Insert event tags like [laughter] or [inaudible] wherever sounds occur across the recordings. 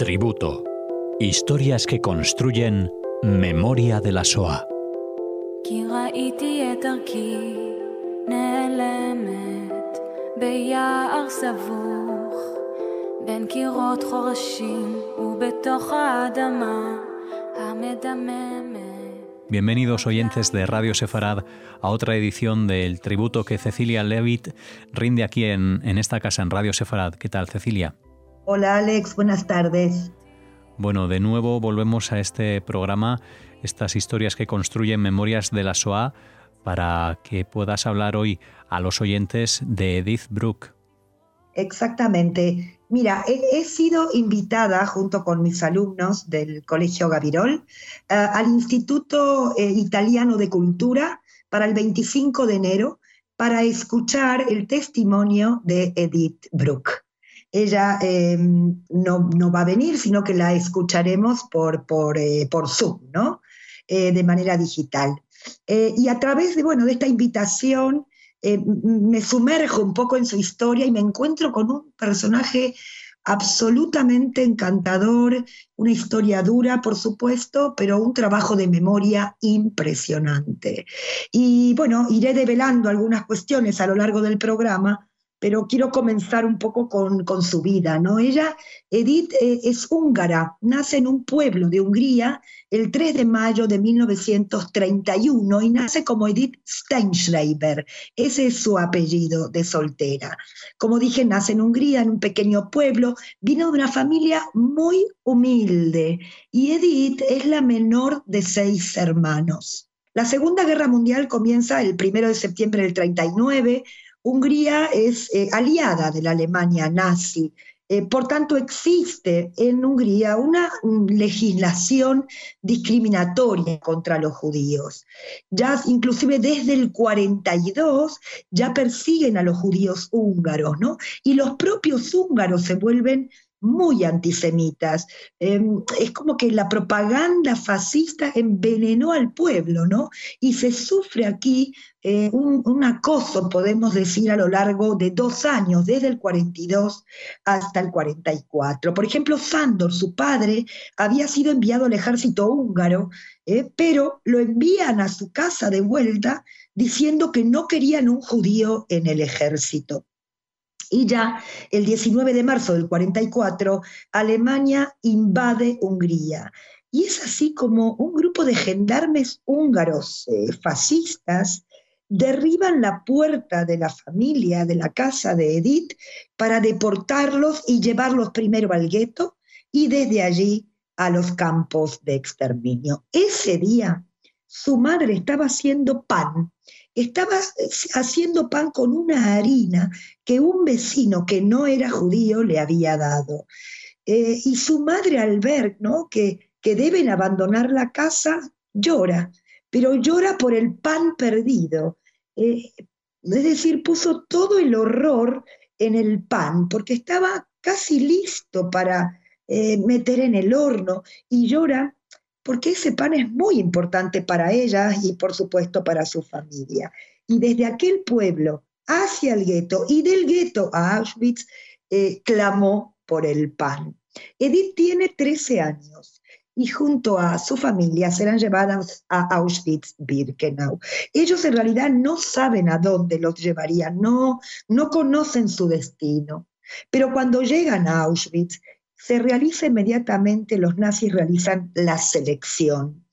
Tributo. Historias que construyen memoria de la SOA. Bienvenidos oyentes de Radio Sefarad a otra edición del tributo que Cecilia Levitt rinde aquí en, en esta casa en Radio Sefarad. ¿Qué tal, Cecilia? Hola Alex, buenas tardes. Bueno, de nuevo volvemos a este programa, estas historias que construyen memorias de la SOA, para que puedas hablar hoy a los oyentes de Edith Brooke. Exactamente. Mira, he, sido invitada junto con mis alumnos del Colegio Gavirol eh, al Instituto eh, Italiano de Cultura para el 25 de enero para escuchar el testimonio de Edith Brooke ella em, no, va a venir, sino que la escucharemos por, por, eh, por Zoom, ¿no? Eh, de manera digital. Eh, y a través de, bueno, de esta invitación me sumerjo un poco en su historia y me encuentro con un personaje absolutamente encantador, una historia dura, por supuesto, pero un trabajo de memoria impresionante. Y bueno, iré develando algunas cuestiones a lo largo del programa pero quiero comenzar un poco con, su vida. ¿no? Ella, Edith, eh, es húngara, nace en un pueblo de Hungría el 3 de mayo de 1931 y nace como Edith Steinschreiber. Ese es su apellido de soltera. Como dije, nace en Hungría, en un pequeño pueblo, vino de una familia muy humilde y Edith es la menor de seis hermanos. La Segunda Guerra Mundial comienza el 1 de septiembre del 39 Hungría es eh, aliada de la Alemania nazi. Eh, por tanto, existe en Hungría una legislación discriminatoria contra los judíos. Ya inclusive desde el 42 ya persiguen a los judíos húngaros, ¿no? Y los propios húngaros se vuelven muy antisemitas. Em, es como que la propaganda fascista envenenó al pueblo, ¿no? Y se sufre aquí eh, un, acoso, podemos decir, a lo largo de dos años, desde el 42 hasta el 44. Por ejemplo, Sándor, su padre, había sido enviado al ejército húngaro, eh, pero lo envían a su casa de vuelta diciendo que no querían un judío en el ejército. Y ya el 19 de marzo del 44, Alemania invade Hungría. Y es así como un grupo de gendarmes húngaros eh, fascistas derriban la puerta de la familia, de la casa de Edith, para deportarlos y llevarlos primero al gueto y desde allí a los campos de exterminio. Ese día su madre estaba haciendo pan estaba haciendo pan con una harina que un vecino que no era judío le había dado. Eh, y su madre al ver ¿no? que, que deben abandonar la casa, llora, pero llora por el pan perdido. Eh, es decir, puso todo el horror en el pan, porque estaba casi listo para eh, meter en el horno y llora porque ese pan es muy importante para ella y por supuesto para su familia. Y desde aquel pueblo hacia el gueto y del gueto a Auschwitz eh, clamó por el pan. Edith tiene 13 años y junto a su familia serán llevadas a Auschwitz-Birkenau. Ellos en realidad no saben a dónde los llevarían, no, no conocen su destino. Pero cuando llegan a Auschwitz, se realiza inmediatamente, los nazis realizan la selección.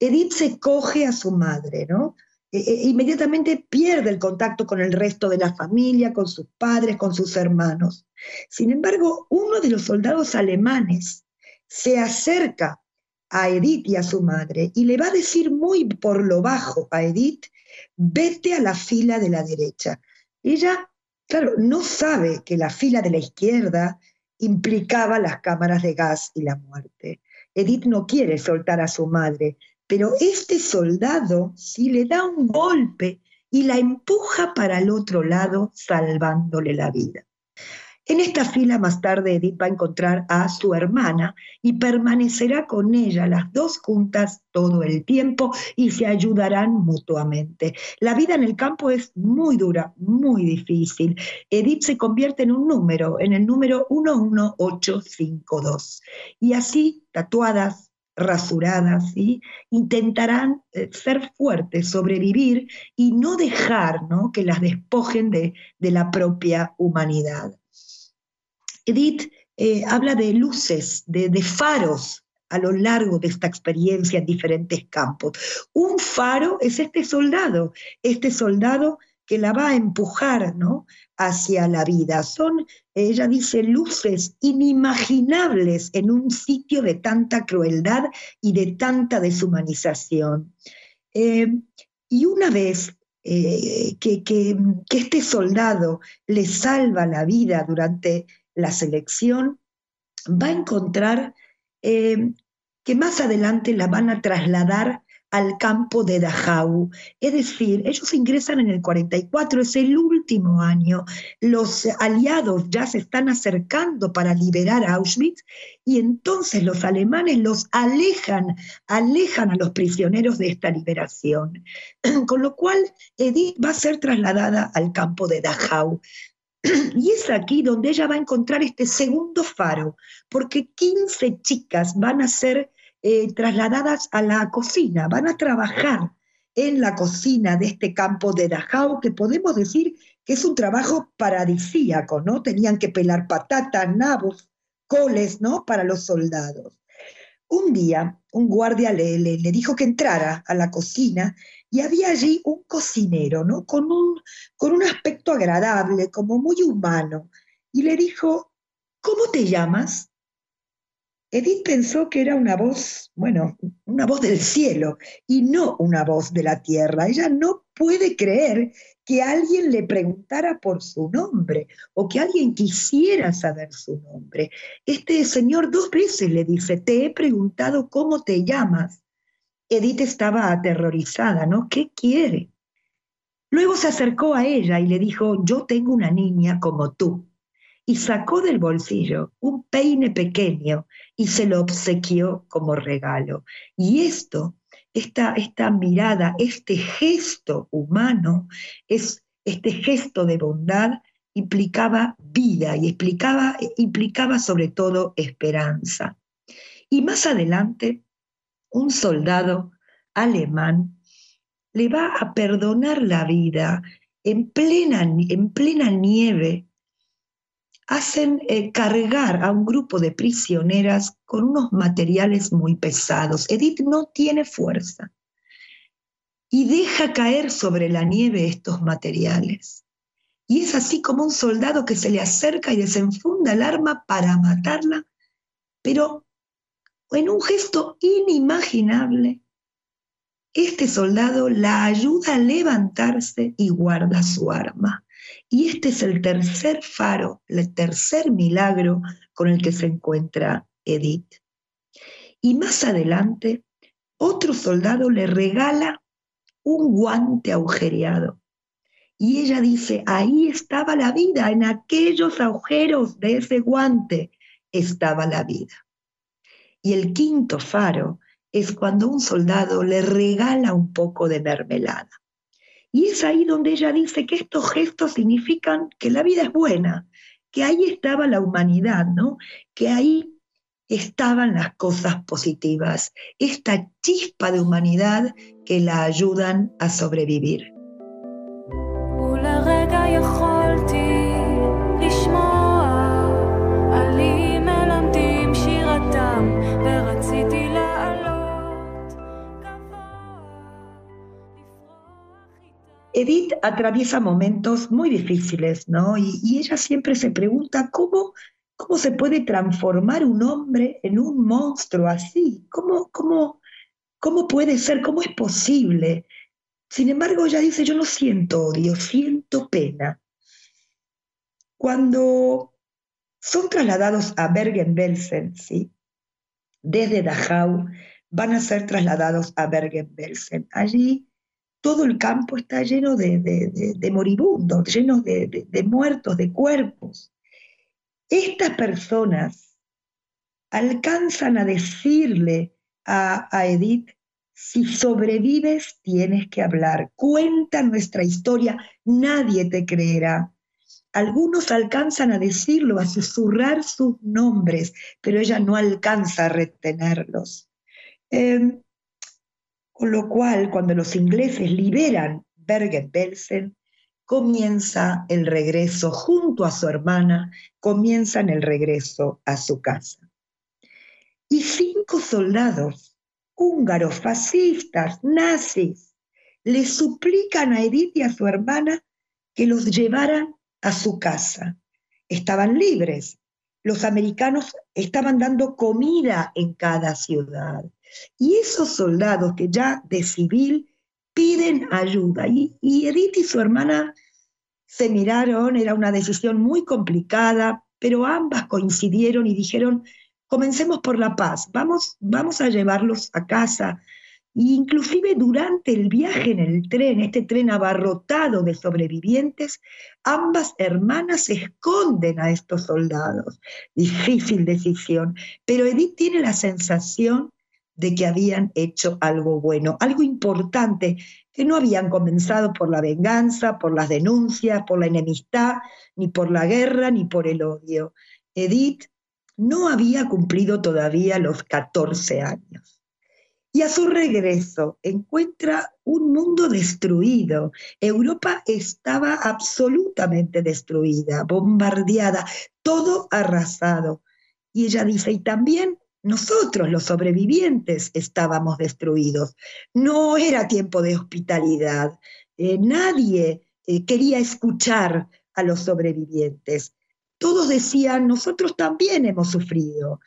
Edith se coge a su madre, ¿no? E, e, inmediatamente pierde el contacto con el resto de la familia, con sus padres, con sus hermanos. Sin embargo, uno de los soldados alemanes se acerca a Edith y a su madre y le va a decir muy por lo bajo a Edith, vete a la fila de la derecha. Ella, claro, no sabe que la fila de la izquierda implicaba las cámaras de gas y la muerte. Edith no quiere soltar a su madre, pero este soldado sí le da un golpe y la empuja para el otro lado, salvándole la vida. En esta fila más tarde Edith va a encontrar a su hermana y permanecerá con ella las dos juntas todo el tiempo y se ayudarán mutuamente. La vida en el campo es muy dura, muy difícil. Edith se convierte en un número, en el número 11852. Y así, tatuadas, rasuradas, intentarán eh, ser fuertes, sobrevivir y no dejar que las despojen de, de la propia humanidad. Edith eh, habla de luces, de, faros a lo largo de esta experiencia en diferentes campos. Un faro es este soldado, este soldado que la va a empujar ¿no? hacia la vida. Son, ella dice, luces inimaginables en un sitio de tanta crueldad y de tanta deshumanización. Eh, y una vez eh, que, que, este soldado le salva la vida durante la selección, va a encontrar eh, que más adelante la van a trasladar al campo de Dachau. Es decir, ellos ingresan en el 44, es el último año. Los aliados ya se están acercando para liberar Auschwitz y entonces los alemanes los alejan, alejan a los prisioneros de esta liberación. [clears throat] Con lo cual, Edith va a ser trasladada al campo de Dachau. Y es aquí donde ella va a encontrar este segundo faro, porque 15 chicas van a ser eh, trasladadas a la cocina, van a trabajar en la cocina de este campo de Dachau, que podemos decir que es un trabajo paradisíaco, ¿no? Tenían que pelar patatas, nabos, coles, ¿no? Para los soldados. Un día, un guardia le, le, le dijo que entrara a la cocina y había allí un cocinero, ¿no? Con un, con un aspecto agradable, como muy humano, y le dijo, ¿cómo te llamas? Edith pensó que era una voz, bueno, una voz del cielo y no una voz de la tierra. Ella no puede creer que alguien le preguntara por su nombre o que alguien quisiera saber su nombre. Este señor dos veces le dice, te he preguntado cómo te llamas. Edith estaba aterrorizada, ¿no? ¿Qué quiere? Luego se acercó a ella y le dijo, yo tengo una niña como tú. Y sacó del bolsillo un peine pequeño y se lo obsequió como regalo. Y esto, esta, esta mirada, este gesto humano, es, este gesto de bondad implicaba vida y explicaba, implicaba sobre todo esperanza. Y más adelante un soldado alemán le va a perdonar la vida en plena, en plena nieve. Hacen eh, cargar a un grupo de prisioneras con unos materiales muy pesados. Edith no tiene fuerza y deja caer sobre la nieve estos materiales. Y es así como un soldado que se le acerca y desenfunda el arma para matarla, pero en un gesto inimaginable, este soldado la ayuda a levantarse y guarda su arma. Y este es el tercer faro, el tercer milagro con el que se encuentra Edith. Y más adelante, otro soldado le regala un guante agujereado. Y ella dice, ahí estaba la vida, en aquellos agujeros de ese guante estaba la vida. Y el quinto faro es cuando un soldado le regala un poco de mermelada. Y es ahí donde ella dice que estos gestos significan que la vida es buena, que ahí estaba la humanidad, ¿no? Que ahí estaban las cosas positivas, esta chispa de humanidad que la ayudan a sobrevivir. Edith atraviesa momentos muy difíciles, ¿no? Y, ella siempre se pregunta cómo, cómo se puede transformar un hombre en un monstruo así, cómo, cómo, cómo puede ser, cómo es posible. Sin embargo, ella dice, yo no siento odio, siento pena. Cuando son trasladados a Bergen-Belsen, ¿sí? desde Dachau, van a ser trasladados a Bergen-Belsen. Allí todo el campo está lleno de, moribundos, lleno de, muertos, de cuerpos. Estas personas alcanzan a decirle a, a Edith, si sobrevives tienes que hablar, cuenta nuestra historia, nadie te creerá. Algunos alcanzan a decirlo, a susurrar sus nombres, pero ella no alcanza a retenerlos. Em, con lo cual, cuando los ingleses liberan Bergen-Belsen, comienza el regreso junto a su hermana, comienzan el regreso a su casa. Y cinco soldados húngaros, fascistas, nazis, le suplican a Edith y a su hermana que los llevaran a su casa. Estaban libres. Los americanos estaban dando comida en cada ciudad. Y esos soldados que ya de civil piden ayuda. Y, Edith y su hermana se miraron, era una decisión muy complicada, pero ambas coincidieron y dijeron, comencemos por la paz, vamos, vamos a llevarlos a casa. inclusive durante el viaje en el tren, este tren abarrotado de sobrevivientes, ambas hermanas esconden a estos soldados. Difícil decisión, pero Edith tiene la sensación de que habían hecho algo bueno, algo importante, que no habían comenzado por la venganza, por las denuncias, por la enemistad, ni por la guerra, ni por el odio. Edith no había cumplido todavía los 14 años. Y a su regreso encuentra un mundo destruido. Europa estaba absolutamente destruida, bombardeada, todo arrasado. Y ella dice, y también nosotros, los sobrevivientes, estábamos destruidos. No era tiempo de hospitalidad. Eh, nadie eh, quería escuchar a los sobrevivientes. Todos decían, nosotros también hemos sufrido.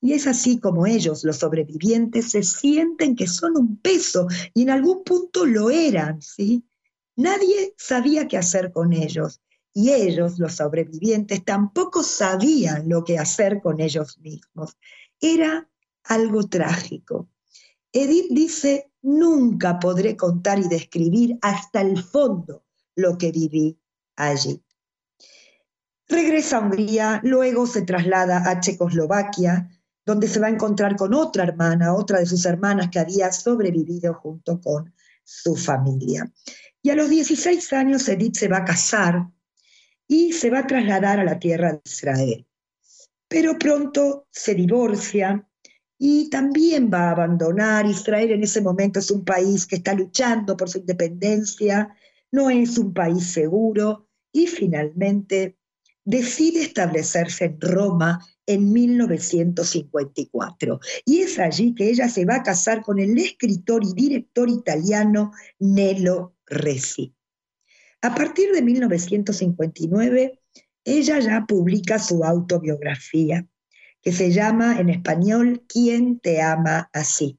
Y es así como ellos, los sobrevivientes, se sienten que son un peso y en algún punto lo eran, ¿sí? Nadie sabía qué hacer con ellos y ellos, los sobrevivientes, tampoco sabían lo que hacer con ellos mismos. Era algo trágico. Edith dice, nunca podré contar y describir hasta el fondo lo que viví allí. Regresa a Hungría, luego se traslada a Checoslovaquia, donde se va a encontrar con otra hermana, otra de sus hermanas que había sobrevivido junto con su familia. Y a los 16 años Edith se va a casar y se va a trasladar a la tierra de Israel pero pronto se divorcia y también va a abandonar. Israel en ese momento es un país que está luchando por su independencia, no es un país seguro y finalmente decide establecerse en Roma en 1954. Y es allí que ella se va a casar con el escritor y director italiano Nello Resi. A partir de 1959, ella ya publica su autobiografía, que se llama en español ¿Quién te ama así?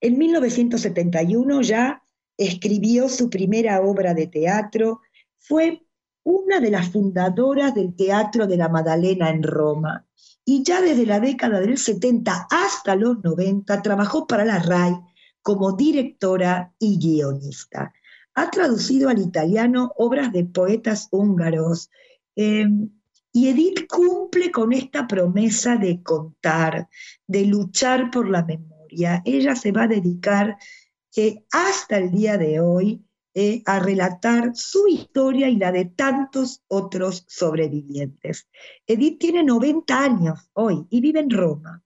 En 1971 ya escribió su primera obra de teatro, fue una de las fundadoras del Teatro de la Madalena en Roma. Y ya desde la década del 70 hasta los 90 trabajó para la RAI como directora y guionista ha traducido al italiano obras de poetas húngaros. Em, y Edith cumple con esta promesa de contar, de luchar por la memoria. Ella se va a dedicar eh, hasta el día de hoy eh, a relatar su historia y la de tantos otros sobrevivientes. Edith tiene 90 años hoy y vive en Roma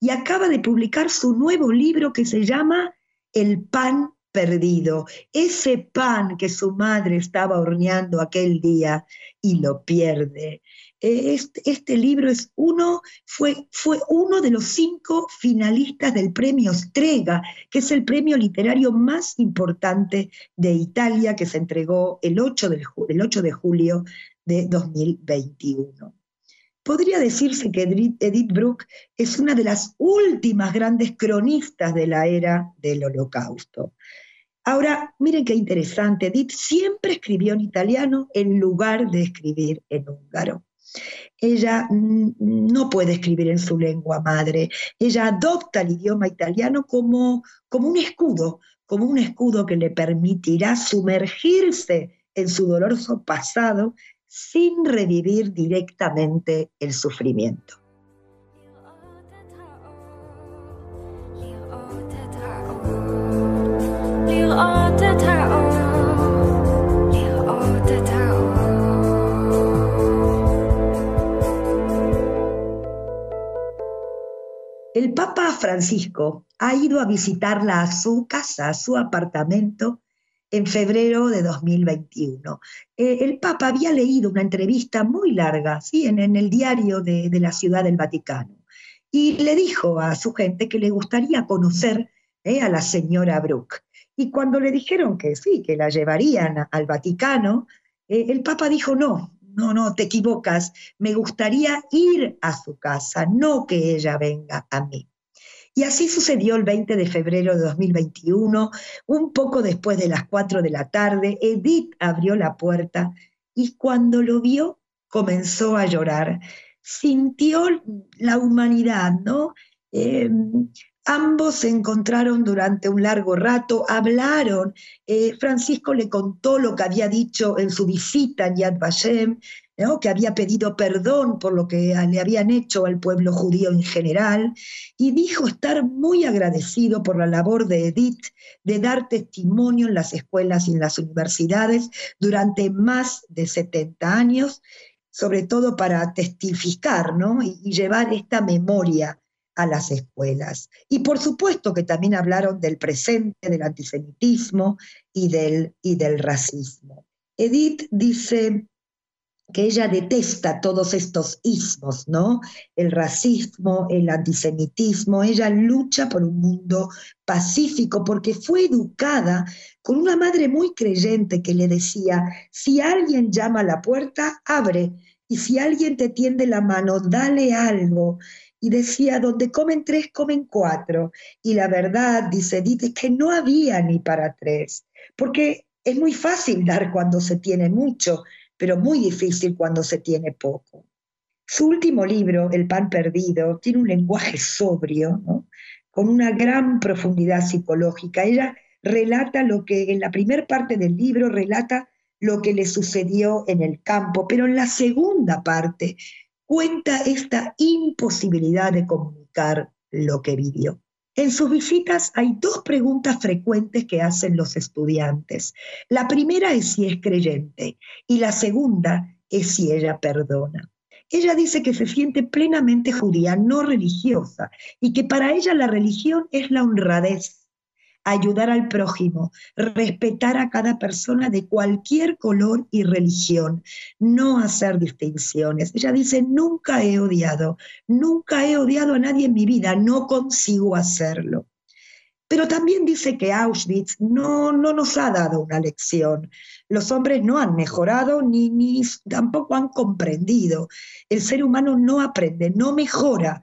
y acaba de publicar su nuevo libro que se llama El pan perdido, ese pan que su madre estaba horneando aquel día y lo pierde. Eh, este, libro es uno, fue, fue uno de los cinco finalistas del premio Strega, que es el premio literario más importante de Italia, que se entregó el 8, el 8 de julio de 2021. Podría decirse que Edith Brooke es una de las últimas grandes cronistas de la era del Holocausto. Ahora, miren qué interesante, Edith siempre escribió en italiano en lugar de escribir en húngaro. Ella no puede escribir en su lengua madre, ella adopta el idioma italiano como, como un escudo, como un escudo que le permitirá sumergirse en su doloroso pasado sin revivir directamente el sufrimiento. El Papa Francisco ha ido a visitarla a su casa, a su apartamento, en febrero de 2021. Eh, el Papa había leído una entrevista muy larga ¿sí? en, el diario de, la Ciudad del Vaticano y le dijo a su gente que le gustaría conocer eh, a la señora Brooke. Y cuando le dijeron que sí, que la llevarían al Vaticano, eh, el Papa dijo, no, no, no, te equivocas, me gustaría ir a su casa, no que ella venga a mí. Y así sucedió el 20 de febrero de 2021, un poco después de las 4 de la tarde, Edith abrió la puerta y cuando lo vio comenzó a llorar. Sintió la humanidad, ¿no? Em, ambos se encontraron durante un largo rato, hablaron. Eh, Francisco le contó lo que había dicho en su visita en Yad Vashem, que había pedido perdón por lo que le habían hecho al pueblo judío en general, y dijo estar muy agradecido por la labor de Edith de dar testimonio en las escuelas y en las universidades durante más de 70 años, sobre todo para testificar y, llevar esta memoria a las escuelas. Y por supuesto que también hablaron del presente, del antisemitismo y del, y del racismo. Edith dice, que ella detesta todos estos ismos, ¿no? El racismo, el antisemitismo, ella lucha por un mundo pacífico porque fue educada con una madre muy creyente que le decía, si alguien llama a la puerta, abre, y si alguien te tiende la mano, dale algo. Y decía, donde comen tres, comen cuatro. Y la verdad, dice dice que no había ni para tres, porque es muy fácil dar cuando se tiene mucho, pero muy difícil cuando se tiene poco. Su último libro, El pan perdido, tiene un lenguaje sobrio, con una gran profundidad psicológica. Ella relata lo que en la primera parte del libro relata lo que le sucedió en el campo, pero en la segunda parte cuenta esta imposibilidad de comunicar lo que vivió. En sus visitas hay dos preguntas frecuentes que hacen los estudiantes. La primera es si es creyente y la segunda es si ella perdona. Ella dice que se siente plenamente judía, no religiosa, y que para ella la religión es la honradez, ayudar al prójimo, respetar a cada persona de cualquier color y religión, no hacer distinciones. Ella dice, nunca he odiado, nunca he odiado a nadie en mi vida, no consigo hacerlo. Pero también dice que Auschwitz no, no nos ha dado una lección. Los hombres no han mejorado ni, ni tampoco han comprendido. El ser humano no aprende, no mejora.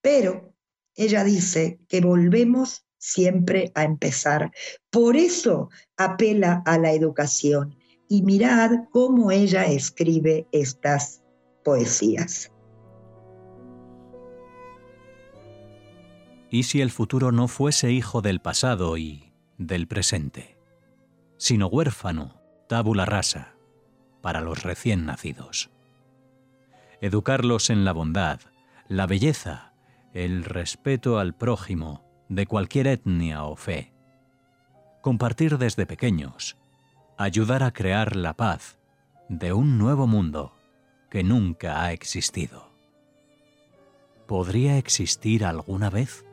Pero ella dice que volvemos siempre a empezar. Por eso apela a la educación y mirad cómo ella escribe estas poesías. ¿Y si el futuro no fuese hijo del pasado y del presente, sino huérfano, tabula rasa, para los recién nacidos? Educarlos en la bondad, la belleza, el respeto al prójimo, de cualquier etnia o fe. Compartir desde pequeños, ayudar a crear la paz de un nuevo mundo que nunca ha existido. ¿Podría existir alguna vez?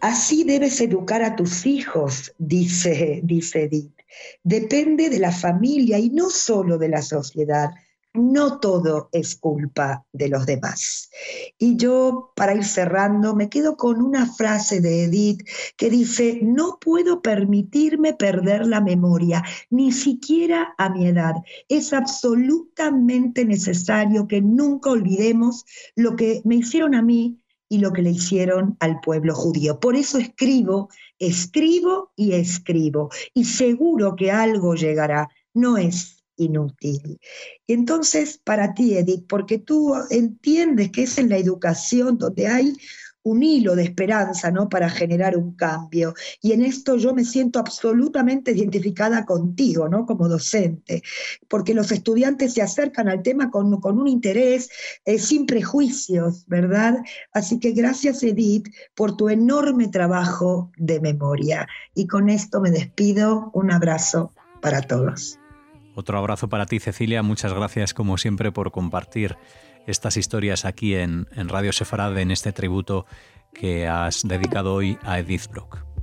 Así debes educar a tus hijos, dice, dice Edith. Depende de la familia y no solo de la sociedad no todo es culpa de los demás. Y yo, para ir cerrando, me quedo con una frase de Edith que dice, no puedo permitirme perder la memoria, ni siquiera a mi edad. Es absolutamente necesario que nunca olvidemos lo que me hicieron a mí y lo que le hicieron al pueblo judío. Por eso escribo, escribo y escribo. Y seguro que algo llegará. No es inútil. Entonces, para ti, Edith, porque tú entiendes que es en la educación donde hay un hilo de esperanza, ¿no? Para generar un cambio. Y en esto yo me siento absolutamente identificada contigo, ¿no? Como docente, porque los estudiantes se acercan al tema con, un interés, eh, sin prejuicios, ¿verdad? Así que gracias, Edith, por tu enorme trabajo de memoria. Y con esto me despido. Un abrazo para todos. Otro abrazo para ti, Cecilia. Muchas gracias, como siempre, por compartir estas historias aquí en, Radio Sefarad, en este tributo que has dedicado hoy a Edith Brock.